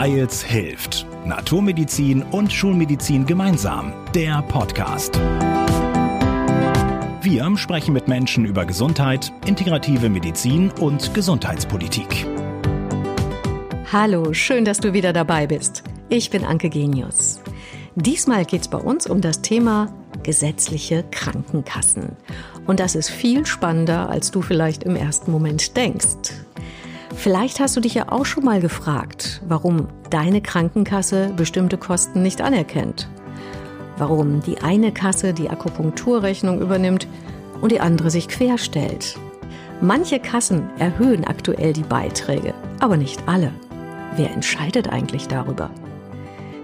Weils hilft. Naturmedizin und Schulmedizin gemeinsam. Der Podcast. Wir sprechen mit Menschen über Gesundheit, integrative Medizin und Gesundheitspolitik. Hallo, schön, dass du wieder dabei bist. Ich bin Anke Genius. Diesmal geht es bei uns um das Thema gesetzliche Krankenkassen. Und das ist viel spannender, als du vielleicht im ersten Moment denkst. Vielleicht hast du dich ja auch schon mal gefragt, warum deine Krankenkasse bestimmte Kosten nicht anerkennt. Warum die eine Kasse die Akupunkturrechnung übernimmt und die andere sich querstellt. Manche Kassen erhöhen aktuell die Beiträge, aber nicht alle. Wer entscheidet eigentlich darüber?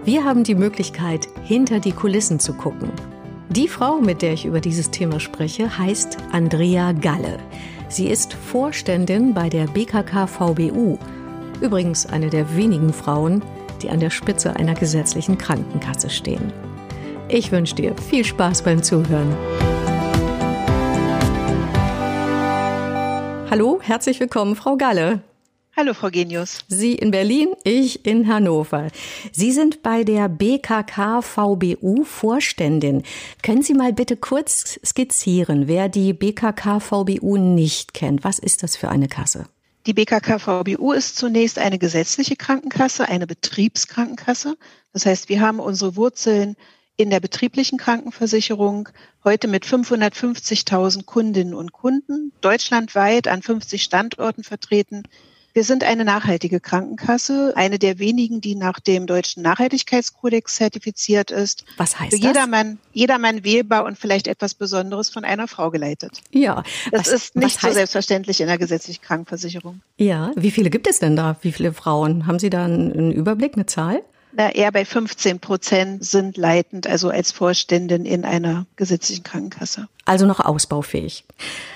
Wir haben die Möglichkeit, hinter die Kulissen zu gucken. Die Frau, mit der ich über dieses Thema spreche, heißt Andrea Galle. Sie ist Vorständin bei der BKK VBU. Übrigens eine der wenigen Frauen, die an der Spitze einer gesetzlichen Krankenkasse stehen. Ich wünsche dir viel Spaß beim Zuhören. Hallo, herzlich willkommen, Frau Galle. Hallo, Frau Genius. Sie in Berlin, ich in Hannover. Sie sind bei der BKK VBU Vorständin. Können Sie mal bitte kurz skizzieren, wer die BKK VBU nicht kennt? Was ist das für eine Kasse? Die BKK VBU ist zunächst eine gesetzliche Krankenkasse, eine Betriebskrankenkasse. Das heißt, wir haben unsere Wurzeln in der betrieblichen Krankenversicherung, heute mit 550.000 Kundinnen und Kunden, deutschlandweit an 50 Standorten vertreten. Wir sind eine nachhaltige Krankenkasse, eine der wenigen, die nach dem deutschen Nachhaltigkeitskodex zertifiziert ist. Was heißt Für das? Jedermann, jedermann wählbar und vielleicht etwas Besonderes von einer Frau geleitet. Ja. Das was, ist nicht so selbstverständlich in der gesetzlichen Krankenversicherung. Ja. Wie viele gibt es denn da? Wie viele Frauen? Haben Sie da einen Überblick, eine Zahl? Na, eher bei 15 Prozent sind leitend, also als Vorständin in einer gesetzlichen Krankenkasse. Also noch ausbaufähig.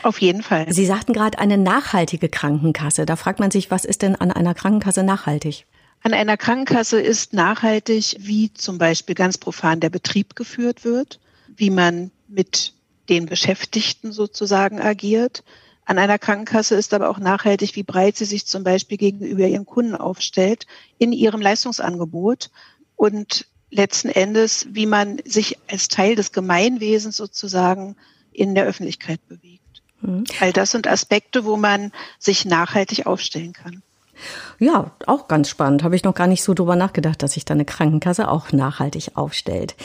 Auf jeden Fall. Sie sagten gerade eine nachhaltige Krankenkasse. Da fragt man sich, was ist denn an einer Krankenkasse nachhaltig? An einer Krankenkasse ist nachhaltig, wie zum Beispiel ganz profan der Betrieb geführt wird, wie man mit den Beschäftigten sozusagen agiert. An einer Krankenkasse ist aber auch nachhaltig, wie breit sie sich zum Beispiel gegenüber ihren Kunden aufstellt in ihrem Leistungsangebot und letzten Endes, wie man sich als Teil des Gemeinwesens sozusagen in der Öffentlichkeit bewegt. Mhm. All das sind Aspekte, wo man sich nachhaltig aufstellen kann. Ja, auch ganz spannend. Habe ich noch gar nicht so drüber nachgedacht, dass sich da eine Krankenkasse auch nachhaltig aufstellt.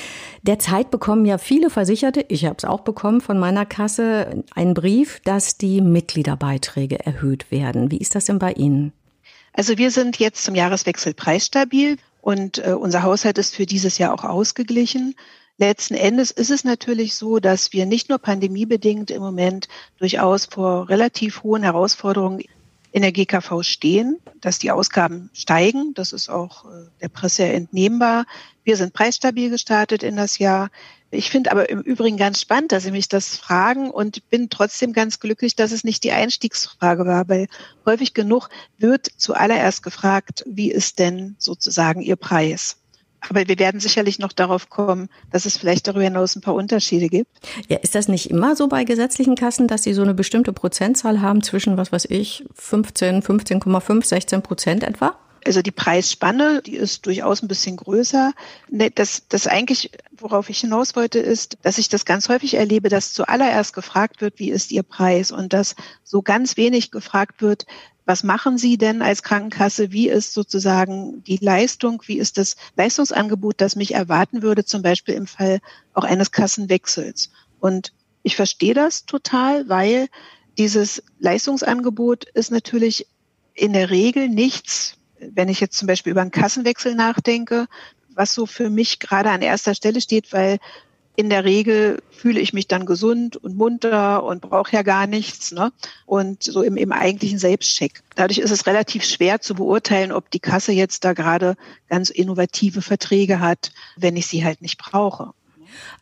Derzeit bekommen ja viele Versicherte, ich habe es auch bekommen von meiner Kasse, einen Brief, dass die Mitgliederbeiträge erhöht werden. Wie ist das denn bei Ihnen? Also wir sind jetzt zum Jahreswechsel preisstabil und äh, unser Haushalt ist für dieses Jahr auch ausgeglichen. Letzten Endes ist es natürlich so, dass wir nicht nur pandemiebedingt im Moment durchaus vor relativ hohen Herausforderungen in der GKV stehen, dass die Ausgaben steigen. Das ist auch äh, der Presse entnehmbar. Wir sind preisstabil gestartet in das Jahr. Ich finde aber im Übrigen ganz spannend, dass Sie mich das fragen und bin trotzdem ganz glücklich, dass es nicht die Einstiegsfrage war, weil häufig genug wird zuallererst gefragt, wie ist denn sozusagen Ihr Preis? Aber wir werden sicherlich noch darauf kommen, dass es vielleicht darüber hinaus ein paar Unterschiede gibt. Ja, ist das nicht immer so bei gesetzlichen Kassen, dass sie so eine bestimmte Prozentzahl haben zwischen, was weiß ich, 15, 15,5, 16 Prozent etwa? Also die Preisspanne, die ist durchaus ein bisschen größer. Das, das eigentlich, worauf ich hinaus wollte, ist, dass ich das ganz häufig erlebe, dass zuallererst gefragt wird, wie ist Ihr Preis? Und dass so ganz wenig gefragt wird, was machen Sie denn als Krankenkasse? Wie ist sozusagen die Leistung? Wie ist das Leistungsangebot, das mich erwarten würde, zum Beispiel im Fall auch eines Kassenwechsels? Und ich verstehe das total, weil dieses Leistungsangebot ist natürlich in der Regel nichts, wenn ich jetzt zum Beispiel über einen Kassenwechsel nachdenke, was so für mich gerade an erster Stelle steht, weil in der Regel fühle ich mich dann gesund und munter und brauche ja gar nichts. Ne? Und so im, im eigentlichen Selbstcheck. Dadurch ist es relativ schwer zu beurteilen, ob die Kasse jetzt da gerade ganz innovative Verträge hat, wenn ich sie halt nicht brauche.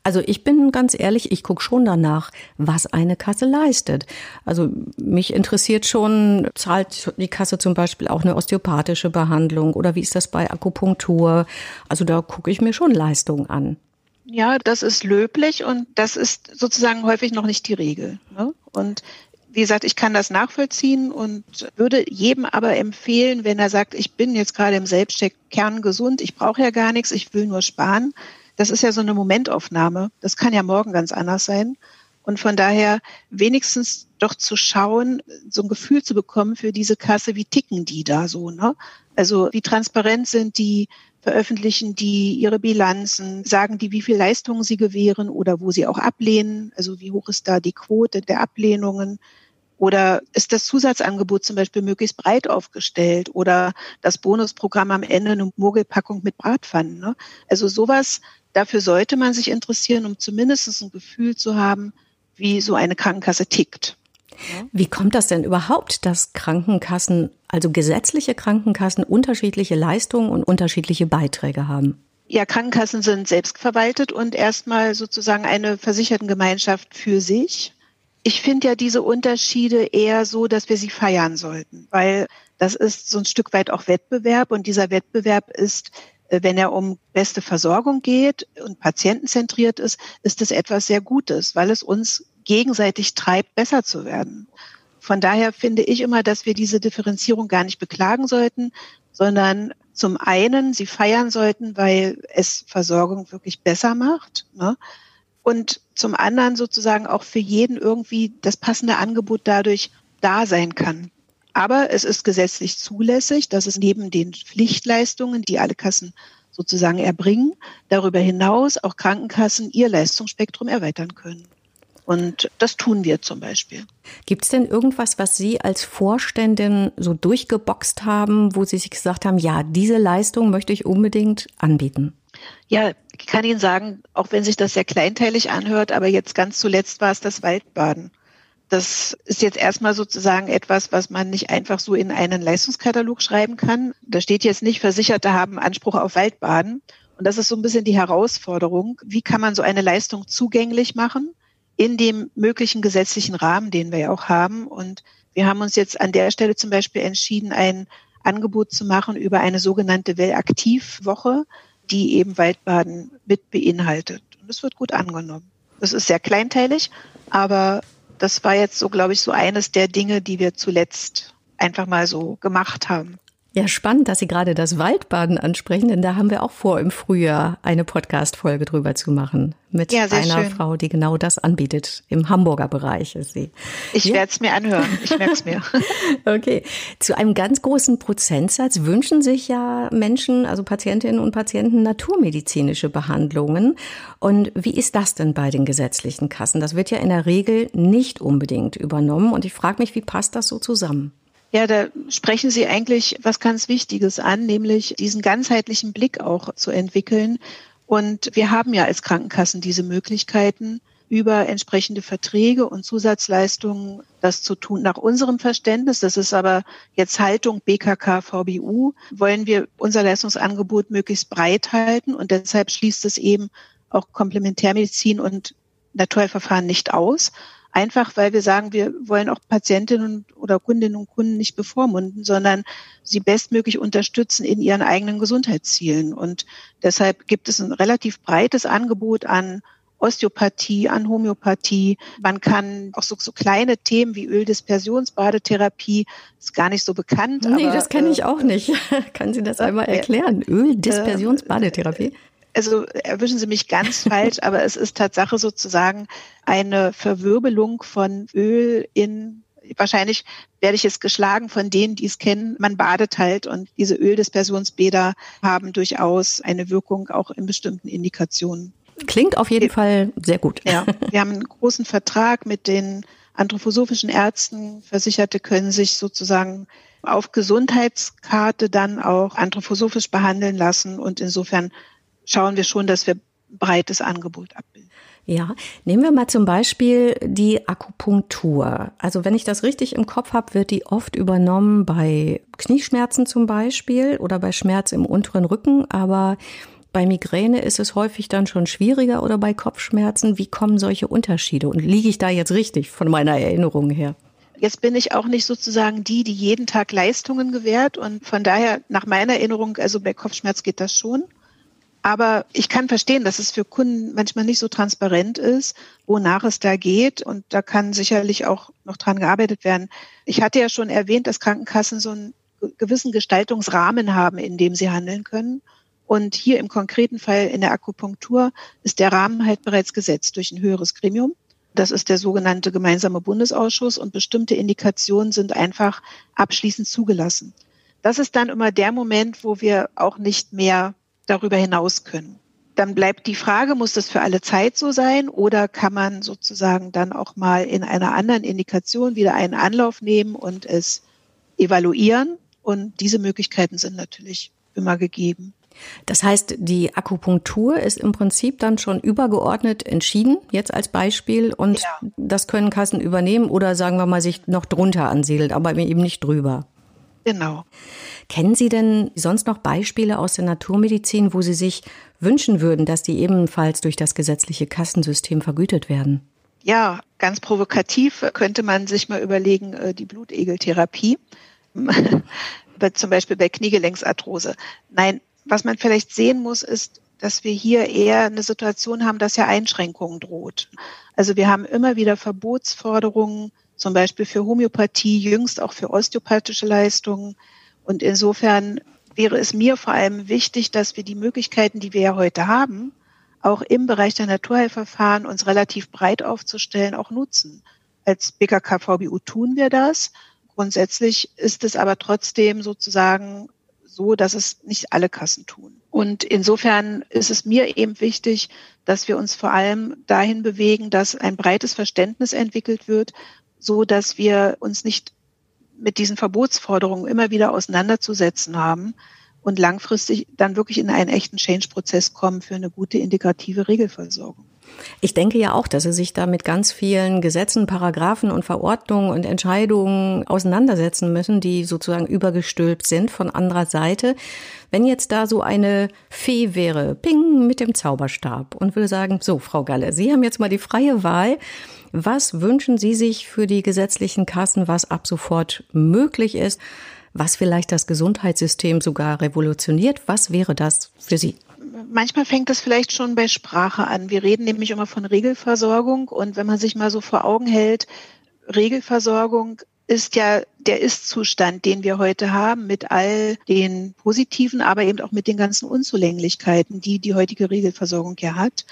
Also ich bin ganz ehrlich, ich gucke schon danach, was eine Kasse leistet. Also mich interessiert schon, zahlt die Kasse zum Beispiel auch eine osteopathische Behandlung oder wie ist das bei Akupunktur? Also da gucke ich mir schon Leistungen an. Ja, das ist löblich und das ist sozusagen häufig noch nicht die Regel. Ne? Und wie gesagt, ich kann das nachvollziehen und würde jedem aber empfehlen, wenn er sagt, ich bin jetzt gerade im Selbstcheck kerngesund, ich brauche ja gar nichts, ich will nur sparen. Das ist ja so eine Momentaufnahme. Das kann ja morgen ganz anders sein. Und von daher wenigstens doch zu schauen, so ein Gefühl zu bekommen für diese Kasse, wie ticken die da so, ne? Also wie transparent sind die, veröffentlichen die ihre Bilanzen, sagen die, wie viel Leistungen sie gewähren oder wo sie auch ablehnen, also wie hoch ist da die Quote der Ablehnungen. Oder ist das Zusatzangebot zum Beispiel möglichst breit aufgestellt oder das Bonusprogramm am Ende eine Mogelpackung mit Bratpfannen? Ne? Also sowas, dafür sollte man sich interessieren, um zumindest ein Gefühl zu haben, wie so eine Krankenkasse tickt. Wie kommt das denn überhaupt, dass Krankenkassen, also gesetzliche Krankenkassen, unterschiedliche Leistungen und unterschiedliche Beiträge haben? Ja, Krankenkassen sind selbstverwaltet und erstmal sozusagen eine Versichertengemeinschaft für sich. Ich finde ja diese Unterschiede eher so, dass wir sie feiern sollten, weil das ist so ein Stück weit auch Wettbewerb und dieser Wettbewerb ist, wenn er um beste Versorgung geht und patientenzentriert ist, ist es etwas sehr Gutes, weil es uns gegenseitig treibt, besser zu werden. Von daher finde ich immer, dass wir diese Differenzierung gar nicht beklagen sollten, sondern zum einen sie feiern sollten, weil es Versorgung wirklich besser macht. Ne? Und zum anderen sozusagen auch für jeden irgendwie das passende Angebot dadurch da sein kann. Aber es ist gesetzlich zulässig, dass es neben den Pflichtleistungen, die alle Kassen sozusagen erbringen, darüber hinaus auch Krankenkassen ihr Leistungsspektrum erweitern können. Und das tun wir zum Beispiel. Gibt es denn irgendwas, was Sie als Vorständin so durchgeboxt haben, wo Sie sich gesagt haben, ja, diese Leistung möchte ich unbedingt anbieten? Ja, ich kann Ihnen sagen, auch wenn sich das sehr kleinteilig anhört, aber jetzt ganz zuletzt war es das Waldbaden. Das ist jetzt erstmal sozusagen etwas, was man nicht einfach so in einen Leistungskatalog schreiben kann. Da steht jetzt nicht, Versicherte haben Anspruch auf Waldbaden. Und das ist so ein bisschen die Herausforderung. Wie kann man so eine Leistung zugänglich machen? in dem möglichen gesetzlichen Rahmen, den wir ja auch haben. Und wir haben uns jetzt an der Stelle zum Beispiel entschieden, ein Angebot zu machen über eine sogenannte Wellaktivwoche, die eben Waldbaden mit beinhaltet. Und es wird gut angenommen. Das ist sehr kleinteilig, aber das war jetzt so, glaube ich, so eines der Dinge, die wir zuletzt einfach mal so gemacht haben. Ja, spannend, dass Sie gerade das Waldbaden ansprechen, denn da haben wir auch vor, im Frühjahr eine Podcast-Folge drüber zu machen. Mit ja, einer schön. Frau, die genau das anbietet. Im Hamburger Bereich ist sie. Ich ja? werde es mir anhören. Ich merke es mir. okay. Zu einem ganz großen Prozentsatz wünschen sich ja Menschen, also Patientinnen und Patienten, naturmedizinische Behandlungen. Und wie ist das denn bei den gesetzlichen Kassen? Das wird ja in der Regel nicht unbedingt übernommen. Und ich frage mich, wie passt das so zusammen? Ja, da sprechen Sie eigentlich was ganz Wichtiges an, nämlich diesen ganzheitlichen Blick auch zu entwickeln. Und wir haben ja als Krankenkassen diese Möglichkeiten, über entsprechende Verträge und Zusatzleistungen das zu tun. Nach unserem Verständnis, das ist aber jetzt Haltung BKK VBU, wollen wir unser Leistungsangebot möglichst breit halten und deshalb schließt es eben auch Komplementärmedizin und Naturheilverfahren nicht aus. Einfach weil wir sagen, wir wollen auch Patientinnen oder Kundinnen und Kunden nicht bevormunden, sondern sie bestmöglich unterstützen in ihren eigenen Gesundheitszielen. Und deshalb gibt es ein relativ breites Angebot an Osteopathie, an Homöopathie. Man kann auch so, so kleine Themen wie Öldispersionsbadetherapie, ist gar nicht so bekannt. Nee, aber, das kenne ich auch nicht. kann Sie das einmal erklären? Öldispersionsbadetherapie? Also erwischen Sie mich ganz falsch, aber es ist Tatsache sozusagen eine Verwirbelung von Öl in wahrscheinlich werde ich es geschlagen von denen, die es kennen. Man badet halt und diese Öldispersionsbäder haben durchaus eine Wirkung auch in bestimmten Indikationen. Klingt auf jeden Fall sehr gut. Ja, wir haben einen großen Vertrag mit den anthroposophischen Ärzten. Versicherte können sich sozusagen auf Gesundheitskarte dann auch anthroposophisch behandeln lassen und insofern schauen wir schon, dass wir breites Angebot abbilden. Ja, nehmen wir mal zum Beispiel die Akupunktur. Also wenn ich das richtig im Kopf habe, wird die oft übernommen bei Knieschmerzen zum Beispiel oder bei Schmerz im unteren Rücken, aber bei Migräne ist es häufig dann schon schwieriger oder bei Kopfschmerzen. Wie kommen solche Unterschiede? Und liege ich da jetzt richtig von meiner Erinnerung her? Jetzt bin ich auch nicht sozusagen die, die jeden Tag Leistungen gewährt und von daher nach meiner Erinnerung, also bei Kopfschmerz geht das schon. Aber ich kann verstehen, dass es für Kunden manchmal nicht so transparent ist, wonach es da geht. Und da kann sicherlich auch noch dran gearbeitet werden. Ich hatte ja schon erwähnt, dass Krankenkassen so einen gewissen Gestaltungsrahmen haben, in dem sie handeln können. Und hier im konkreten Fall in der Akupunktur ist der Rahmen halt bereits gesetzt durch ein höheres Gremium. Das ist der sogenannte gemeinsame Bundesausschuss und bestimmte Indikationen sind einfach abschließend zugelassen. Das ist dann immer der Moment, wo wir auch nicht mehr darüber hinaus können. Dann bleibt die Frage, muss das für alle Zeit so sein oder kann man sozusagen dann auch mal in einer anderen Indikation wieder einen Anlauf nehmen und es evaluieren? Und diese Möglichkeiten sind natürlich immer gegeben. Das heißt, die Akupunktur ist im Prinzip dann schon übergeordnet entschieden, jetzt als Beispiel, und ja. das können Kassen übernehmen oder sagen wir mal sich noch drunter ansiedelt, aber eben nicht drüber. Genau. Kennen Sie denn sonst noch Beispiele aus der Naturmedizin, wo Sie sich wünschen würden, dass die ebenfalls durch das gesetzliche Kassensystem vergütet werden? Ja, ganz provokativ könnte man sich mal überlegen, äh, die Blutegeltherapie, zum Beispiel bei Kniegelenksarthrose. Nein, was man vielleicht sehen muss, ist, dass wir hier eher eine Situation haben, dass ja Einschränkungen droht. Also wir haben immer wieder Verbotsforderungen, zum Beispiel für Homöopathie, jüngst auch für osteopathische Leistungen. Und insofern wäre es mir vor allem wichtig, dass wir die Möglichkeiten, die wir ja heute haben, auch im Bereich der Naturheilverfahren uns relativ breit aufzustellen, auch nutzen. Als BKK VBU tun wir das. Grundsätzlich ist es aber trotzdem sozusagen so, dass es nicht alle Kassen tun. Und insofern ist es mir eben wichtig, dass wir uns vor allem dahin bewegen, dass ein breites Verständnis entwickelt wird, so dass wir uns nicht mit diesen Verbotsforderungen immer wieder auseinanderzusetzen haben und langfristig dann wirklich in einen echten Change-Prozess kommen für eine gute integrative Regelversorgung. Ich denke ja auch, dass Sie sich da mit ganz vielen Gesetzen, Paragraphen und Verordnungen und Entscheidungen auseinandersetzen müssen, die sozusagen übergestülpt sind von anderer Seite. Wenn jetzt da so eine Fee wäre, ping, mit dem Zauberstab und würde sagen, so, Frau Galle, Sie haben jetzt mal die freie Wahl. Was wünschen Sie sich für die gesetzlichen Kassen, was ab sofort möglich ist? Was vielleicht das Gesundheitssystem sogar revolutioniert? Was wäre das für Sie? Manchmal fängt das vielleicht schon bei Sprache an. Wir reden nämlich immer von Regelversorgung und wenn man sich mal so vor Augen hält, Regelversorgung ist ja der Ist-Zustand, den wir heute haben, mit all den positiven, aber eben auch mit den ganzen Unzulänglichkeiten, die die heutige Regelversorgung ja hat.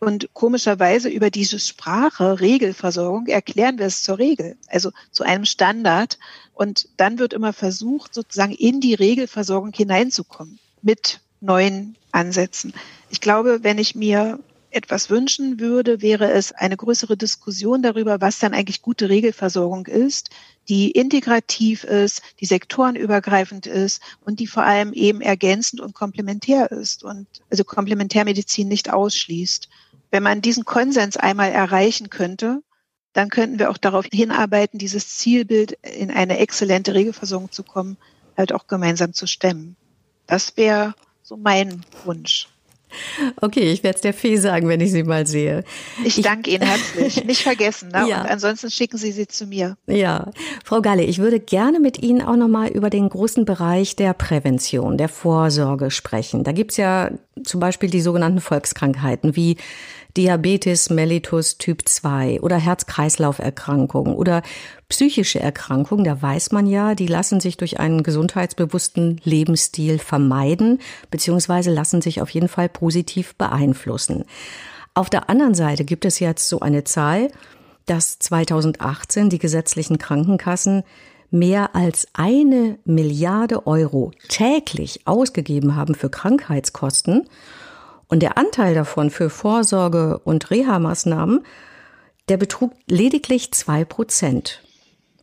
Und komischerweise über diese Sprache Regelversorgung erklären wir es zur Regel, also zu einem Standard. Und dann wird immer versucht, sozusagen in die Regelversorgung hineinzukommen mit neuen Ansätzen. Ich glaube, wenn ich mir etwas wünschen würde, wäre es eine größere Diskussion darüber, was dann eigentlich gute Regelversorgung ist, die integrativ ist, die sektorenübergreifend ist und die vor allem eben ergänzend und komplementär ist und also Komplementärmedizin nicht ausschließt. Wenn man diesen Konsens einmal erreichen könnte, dann könnten wir auch darauf hinarbeiten, dieses Zielbild in eine exzellente Regelversorgung zu kommen, halt auch gemeinsam zu stemmen. Das wäre so mein Wunsch. Okay, ich werde es der Fee sagen, wenn ich sie mal sehe. Ich, danke Ihnen herzlich. Nicht vergessen. Ne? Ja. Und ansonsten schicken Sie sie zu mir. Ja, Frau Galle, ich würde gerne mit Ihnen auch nochmal über den großen Bereich der Prävention, der Vorsorge sprechen. Da gibt's ja zum Beispiel die sogenannten Volkskrankheiten wie Diabetes mellitus Typ 2 oder Herz-Kreislauf-Erkrankungen oder psychische Erkrankungen, da weiß man ja, die lassen sich durch einen gesundheitsbewussten Lebensstil vermeiden, beziehungsweise lassen sich auf jeden Fall positiv beeinflussen. Auf der anderen Seite gibt es jetzt so eine Zahl, dass 2018 die gesetzlichen Krankenkassen mehr als eine Milliarde Euro täglich ausgegeben haben für Krankheitskosten und der Anteil davon für Vorsorge und Reha-Maßnahmen, der betrug lediglich zwei Prozent.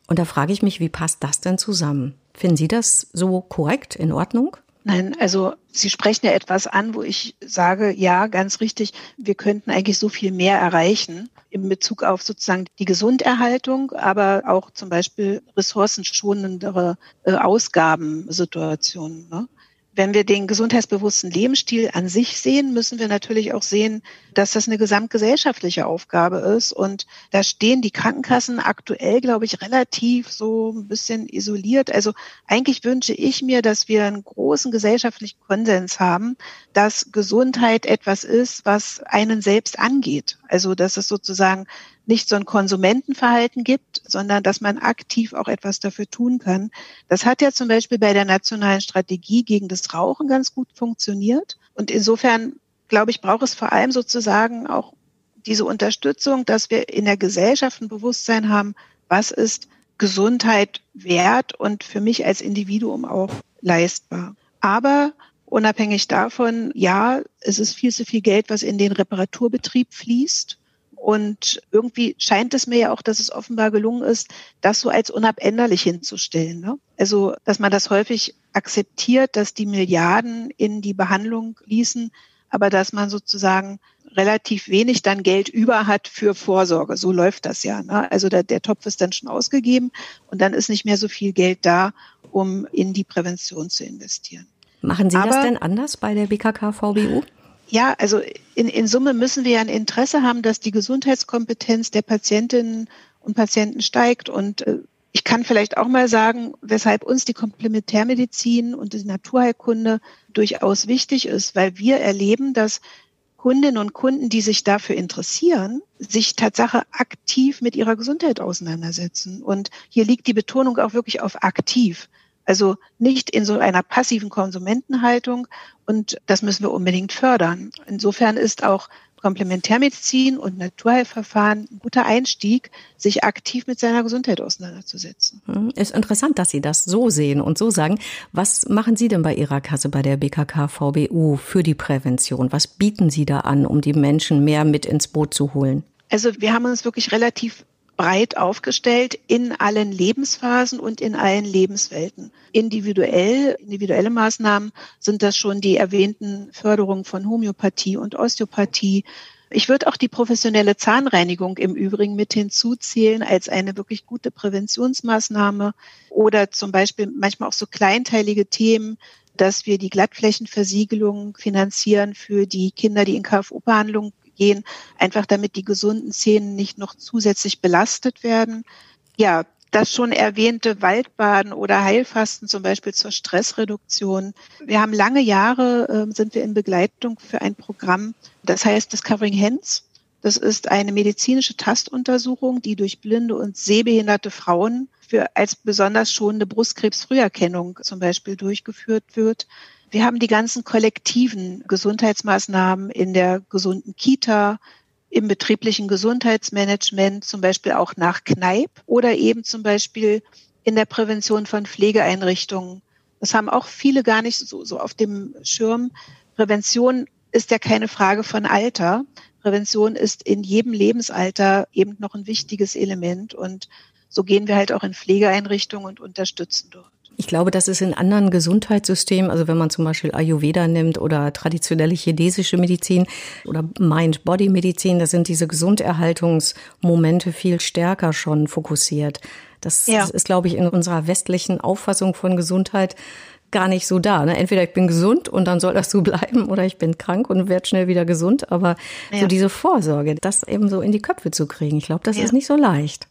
Und da frage ich mich, wie passt das denn zusammen? Finden Sie das so korrekt, in Ordnung? Nein, also Sie sprechen ja etwas an, wo ich sage, ja, ganz richtig, wir könnten eigentlich so viel mehr erreichen in Bezug auf sozusagen die Gesunderhaltung, aber auch zum Beispiel ressourcenschonendere äh, Ausgabensituationen. Ne? Wenn wir den gesundheitsbewussten Lebensstil an sich sehen, müssen wir natürlich auch sehen, dass das eine gesamtgesellschaftliche Aufgabe ist. Und da stehen die Krankenkassen aktuell, glaube ich, relativ so ein bisschen isoliert. Also eigentlich wünsche ich mir, dass wir einen großen gesellschaftlichen Konsens haben, dass Gesundheit etwas ist, was einen selbst angeht. Also dass es sozusagen nicht so ein Konsumentenverhalten gibt, sondern dass man aktiv auch etwas dafür tun kann. Das hat ja zum Beispiel bei der nationalen Strategie gegen das Rauchen ganz gut funktioniert. Und insofern, glaube ich, braucht es vor allem sozusagen auch diese Unterstützung, dass wir in der Gesellschaft ein Bewusstsein haben, was ist Gesundheit wert und für mich als Individuum auch leistbar. Aber unabhängig davon, ja, es ist viel zu viel Geld, was in den Reparaturbetrieb fließt. Und irgendwie scheint es mir ja auch, dass es offenbar gelungen ist, das so als unabänderlich hinzustellen. Ne? Also, dass man das häufig akzeptiert, dass die Milliarden in die Behandlung fließen, aber dass man sozusagen relativ wenig dann Geld über hat für Vorsorge. So läuft das ja. Ne? Also der, der Topf ist dann schon ausgegeben und dann ist nicht mehr so viel Geld da, um in die Prävention zu investieren. Machen Sie aber, das denn anders bei der BKK VBU? Ja, also in, in Summe müssen wir ein Interesse haben, dass die Gesundheitskompetenz der Patientinnen und Patienten steigt. Und äh, ich kann vielleicht auch mal sagen, weshalb uns die Komplementärmedizin und die Naturheilkunde durchaus wichtig ist, weil wir erleben, dass Kundinnen und Kunden, die sich dafür interessieren, sich Tatsache aktiv mit ihrer Gesundheit auseinandersetzen. Und hier liegt die Betonung auch wirklich auf aktiv. Also nicht in so einer passiven Konsumentenhaltung und das müssen wir unbedingt fördern. Insofern ist auch Komplementärmedizin und Naturheilverfahren ein guter Einstieg, sich aktiv mit seiner Gesundheit auseinanderzusetzen. Hm, ist interessant, dass Sie das so sehen und so sagen. Was machen Sie denn bei Ihrer Kasse bei der BKK VBU für die Prävention? Was bieten Sie da an, um die Menschen mehr mit ins Boot zu holen? Also wir haben uns wirklich relativ breit aufgestellt in allen Lebensphasen und in allen Lebenswelten. Individuell, individuelle Maßnahmen sind das schon die erwähnten Förderungen von Homöopathie und Osteopathie. Ich würde auch die professionelle Zahnreinigung im Übrigen mit hinzuzählen als eine wirklich gute Präventionsmaßnahme oder zum Beispiel manchmal auch so kleinteilige Themen, dass wir die Glattflächenversiegelung finanzieren für die Kinder, die in KFU-Behandlung gehen, einfach damit die gesunden Zähne nicht noch zusätzlich belastet werden. Ja, das schon erwähnte Waldbaden oder Heilfasten zum Beispiel zur Stressreduktion. Wir haben lange Jahre, äh, sind wir in Begleitung für ein Programm, das heißt Discovering Hands. Das ist eine medizinische Tastuntersuchung, die durch blinde und sehbehinderte Frauen für als besonders schonende Brustkrebsfrüherkennung zum Beispiel durchgeführt wird. Wir haben die ganzen kollektiven Gesundheitsmaßnahmen in der gesunden Kita, im betrieblichen Gesundheitsmanagement, zum Beispiel auch nach Kneipp oder eben zum Beispiel in der Prävention von Pflegeeinrichtungen. Das haben auch viele gar nicht so, so auf dem Schirm. Prävention ist ja keine Frage von Alter. Prävention ist in jedem Lebensalter eben noch ein wichtiges Element. Und so gehen wir halt auch in Pflegeeinrichtungen und unterstützen dort. Ich glaube, das ist in anderen Gesundheitssystemen, also wenn man zum Beispiel Ayurveda nimmt oder traditionelle chinesische Medizin oder Mind-Body-Medizin, da sind diese Gesunderhaltungsmomente viel stärker schon fokussiert. Das ja. ist, glaube ich, in unserer westlichen Auffassung von Gesundheit gar nicht so da. Ne? Entweder ich bin gesund und dann soll das so bleiben oder ich bin krank und werde schnell wieder gesund. Aber ja. so diese Vorsorge, das eben so in die Köpfe zu kriegen, ich glaube, das ja. ist nicht so leicht.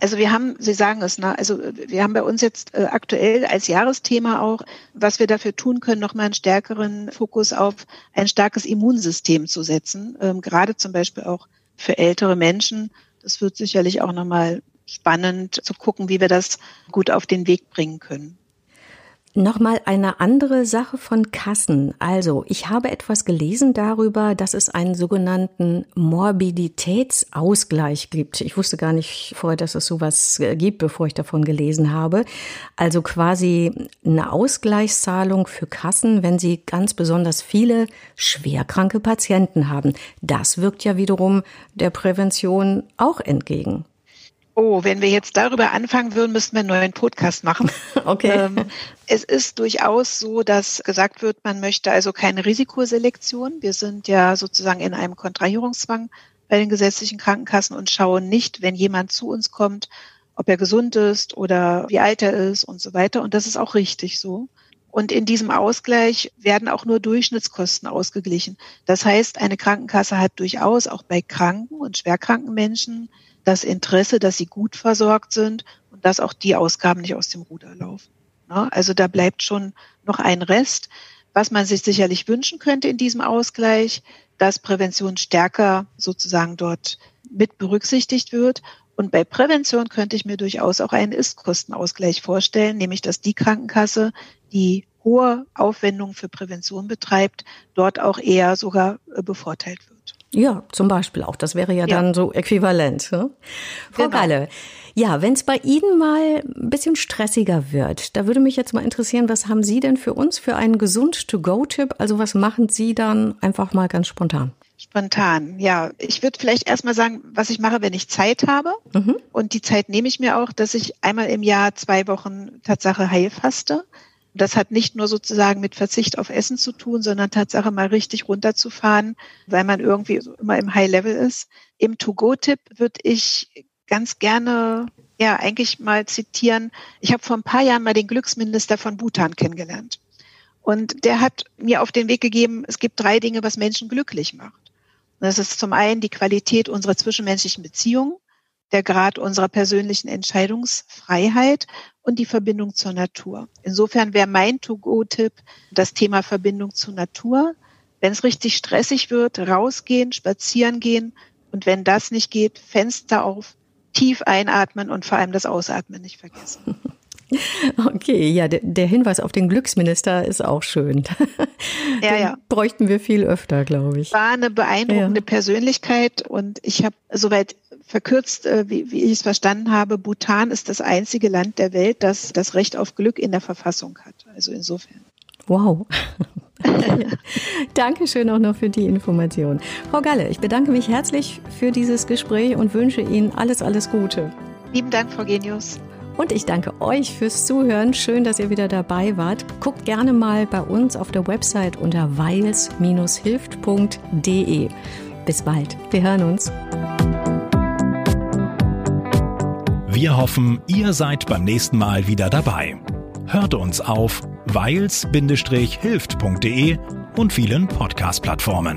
Also wir haben, Sie sagen es, ne? also wir haben bei uns jetzt äh, aktuell als Jahresthema auch, was wir dafür tun können, nochmal einen stärkeren Fokus auf ein starkes Immunsystem zu setzen, ähm, gerade zum Beispiel auch für ältere Menschen. Das wird sicherlich auch nochmal spannend zu gucken, wie wir das gut auf den Weg bringen können. Nochmal eine andere Sache von Kassen. Also, ich habe etwas gelesen darüber, dass es einen sogenannten Morbiditätsausgleich gibt. Ich wusste gar nicht vorher, dass es sowas gibt, bevor ich davon gelesen habe. Also quasi eine Ausgleichszahlung für Kassen, wenn sie ganz besonders viele schwerkranke Patienten haben. Das wirkt ja wiederum der Prävention auch entgegen. Oh, wenn wir jetzt darüber anfangen würden, müssten wir einen neuen Podcast machen. Okay. Ähm, es ist durchaus so, dass gesagt wird, man möchte also keine Risikoselektion. Wir sind ja sozusagen in einem Kontrahierungszwang bei den gesetzlichen Krankenkassen und schauen nicht, wenn jemand zu uns kommt, ob er gesund ist oder wie alt er ist und so weiter. Und das ist auch richtig so. Und in diesem Ausgleich werden auch nur Durchschnittskosten ausgeglichen. Das heißt, eine Krankenkasse hat durchaus auch bei kranken und schwerkranken Menschen das Interesse, dass sie gut versorgt sind und dass auch die Ausgaben nicht aus dem Ruder laufen. Also da bleibt schon noch ein Rest. Was man sich sicherlich wünschen könnte in diesem Ausgleich, dass Prävention stärker sozusagen dort mit berücksichtigt wird. Und bei Prävention könnte ich mir durchaus auch einen Ist-Kostenausgleich vorstellen, nämlich dass die Krankenkasse, die hohe Aufwendungen für Prävention betreibt, dort auch eher sogar äh, bevorteilt wird. Ja, zum Beispiel auch. Das wäre ja, ja. dann so äquivalent. Ne? Frau genau. Galle, ja, wenn es bei Ihnen mal ein bisschen stressiger wird, da würde mich jetzt mal interessieren, was haben Sie denn für uns für einen Gesund-to-go-Tipp? Also was machen Sie dann einfach mal ganz spontan? Spontan, ja. Ich würde vielleicht erstmal sagen, was ich mache, wenn ich Zeit habe. Mhm. Und die Zeit nehme ich mir auch, dass ich einmal im Jahr zwei Wochen Tatsache heilfaste. Das hat nicht nur sozusagen mit Verzicht auf Essen zu tun, sondern Tatsache mal richtig runterzufahren, weil man irgendwie immer im High Level ist. Im To-Go-Tipp würde ich ganz gerne ja eigentlich mal zitieren. Ich habe vor ein paar Jahren mal den Glücksminister von Bhutan kennengelernt. Und der hat mir auf den Weg gegeben, es gibt drei Dinge, was Menschen glücklich macht. Und das ist zum einen die Qualität unserer zwischenmenschlichen Beziehungen, der Grad unserer persönlichen Entscheidungsfreiheit und die Verbindung zur Natur. Insofern wäre mein To-Go-Tipp das Thema Verbindung zur Natur. Wenn es richtig stressig wird, rausgehen, spazieren gehen und wenn das nicht geht, Fenster auf, tief einatmen und vor allem das Ausatmen nicht vergessen. Okay, ja, der, Hinweis auf den Glücksminister ist auch schön. Ja, den ja. Bräuchten wir viel öfter, glaube ich. War eine beeindruckende ja. Persönlichkeit und ich habe soweit verkürzt, äh, wie, wie ich es verstanden habe, Bhutan ist das einzige Land der Welt, das das Recht auf Glück in der Verfassung hat. Also insofern. Wow. Dankeschön auch noch für die Information. Frau Galle, ich bedanke mich herzlich für dieses Gespräch und wünsche Ihnen alles, alles Gute. Lieben Dank, Frau Genius. Und ich danke euch fürs Zuhören. Schön, dass ihr wieder dabei wart. Guckt gerne mal bei uns auf der Website unter weils-hilft.de. Bis bald. Wir hören uns. Wir hoffen, ihr seid beim nächsten Mal wieder dabei. Hört uns auf weils-hilft.de und vielen Podcast-Plattformen.